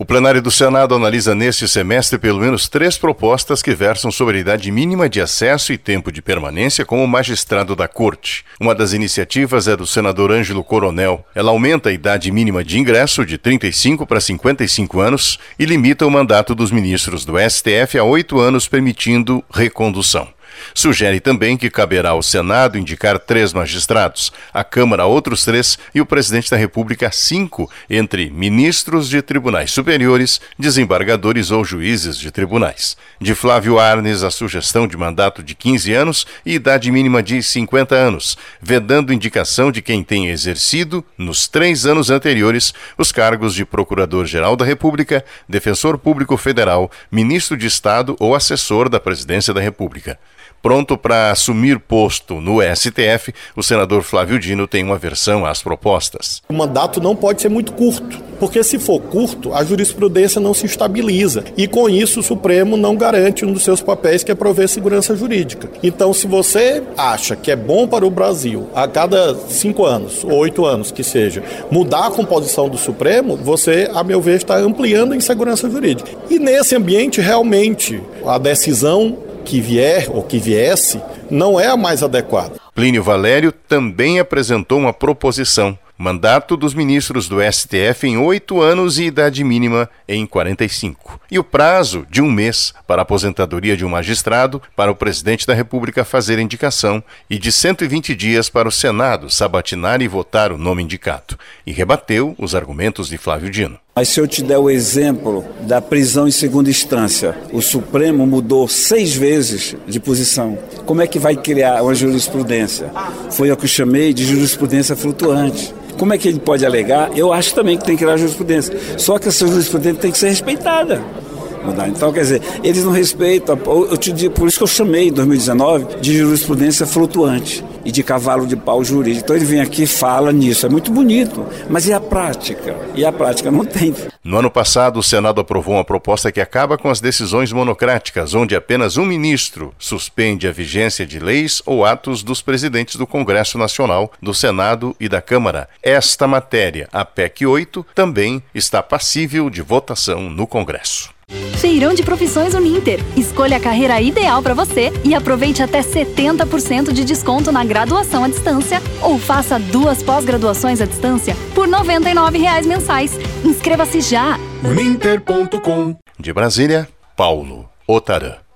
O plenário do Senado analisa neste semestre pelo menos três propostas que versam sobre a idade mínima de acesso e tempo de permanência como magistrado da Corte. Uma das iniciativas é do senador Ângelo Coronel. Ela aumenta a idade mínima de ingresso de 35 para 55 anos e limita o mandato dos ministros do STF a oito anos, permitindo recondução. Sugere também que caberá ao Senado indicar três magistrados, a Câmara outros três e o presidente da República cinco, entre ministros de tribunais superiores, desembargadores ou juízes de tribunais. De Flávio Arnes, a sugestão de mandato de 15 anos e idade mínima de 50 anos, vedando indicação de quem tenha exercido, nos três anos anteriores, os cargos de Procurador-Geral da República, Defensor Público Federal, Ministro de Estado ou assessor da Presidência da República. Pronto para assumir posto no STF, o senador Flávio Dino tem uma versão às propostas. O mandato não pode ser muito curto, porque se for curto, a jurisprudência não se estabiliza e com isso o Supremo não garante um dos seus papéis que é prover segurança jurídica. Então, se você acha que é bom para o Brasil a cada cinco anos, ou oito anos que seja, mudar a composição do Supremo, você, a meu ver, está ampliando a insegurança jurídica. E nesse ambiente, realmente, a decisão que vier ou que viesse não é a mais adequada. Plínio Valério também apresentou uma proposição Mandato dos ministros do STF em oito anos e idade mínima em 45. E o prazo de um mês para a aposentadoria de um magistrado para o presidente da República fazer indicação e de 120 dias para o Senado sabatinar e votar o nome indicado. E rebateu os argumentos de Flávio Dino. Mas se eu te der o exemplo da prisão em segunda instância, o Supremo mudou seis vezes de posição. Como é que vai criar uma jurisprudência? Foi o que eu chamei de jurisprudência flutuante. Como é que ele pode alegar? Eu acho também que tem que criar jurisprudência. Só que essa jurisprudência tem que ser respeitada. Então, quer dizer, eles não respeitam. Eu te digo, por isso que eu chamei em 2019 de jurisprudência flutuante e de cavalo de pau jurídico. Então ele vem aqui e fala nisso. É muito bonito, mas e a prática? E a prática não tem. No ano passado, o Senado aprovou uma proposta que acaba com as decisões monocráticas, onde apenas um ministro suspende a vigência de leis ou atos dos presidentes do Congresso Nacional, do Senado e da Câmara. Esta matéria, a PEC 8, também está passível de votação no Congresso. Feirão de Profissões Uninter. Escolha a carreira ideal para você e aproveite até 70% de desconto na graduação à distância ou faça duas pós-graduações à distância por R$ 99,00 mensais. Inscreva-se já! Uninter.com De Brasília, Paulo Otarã.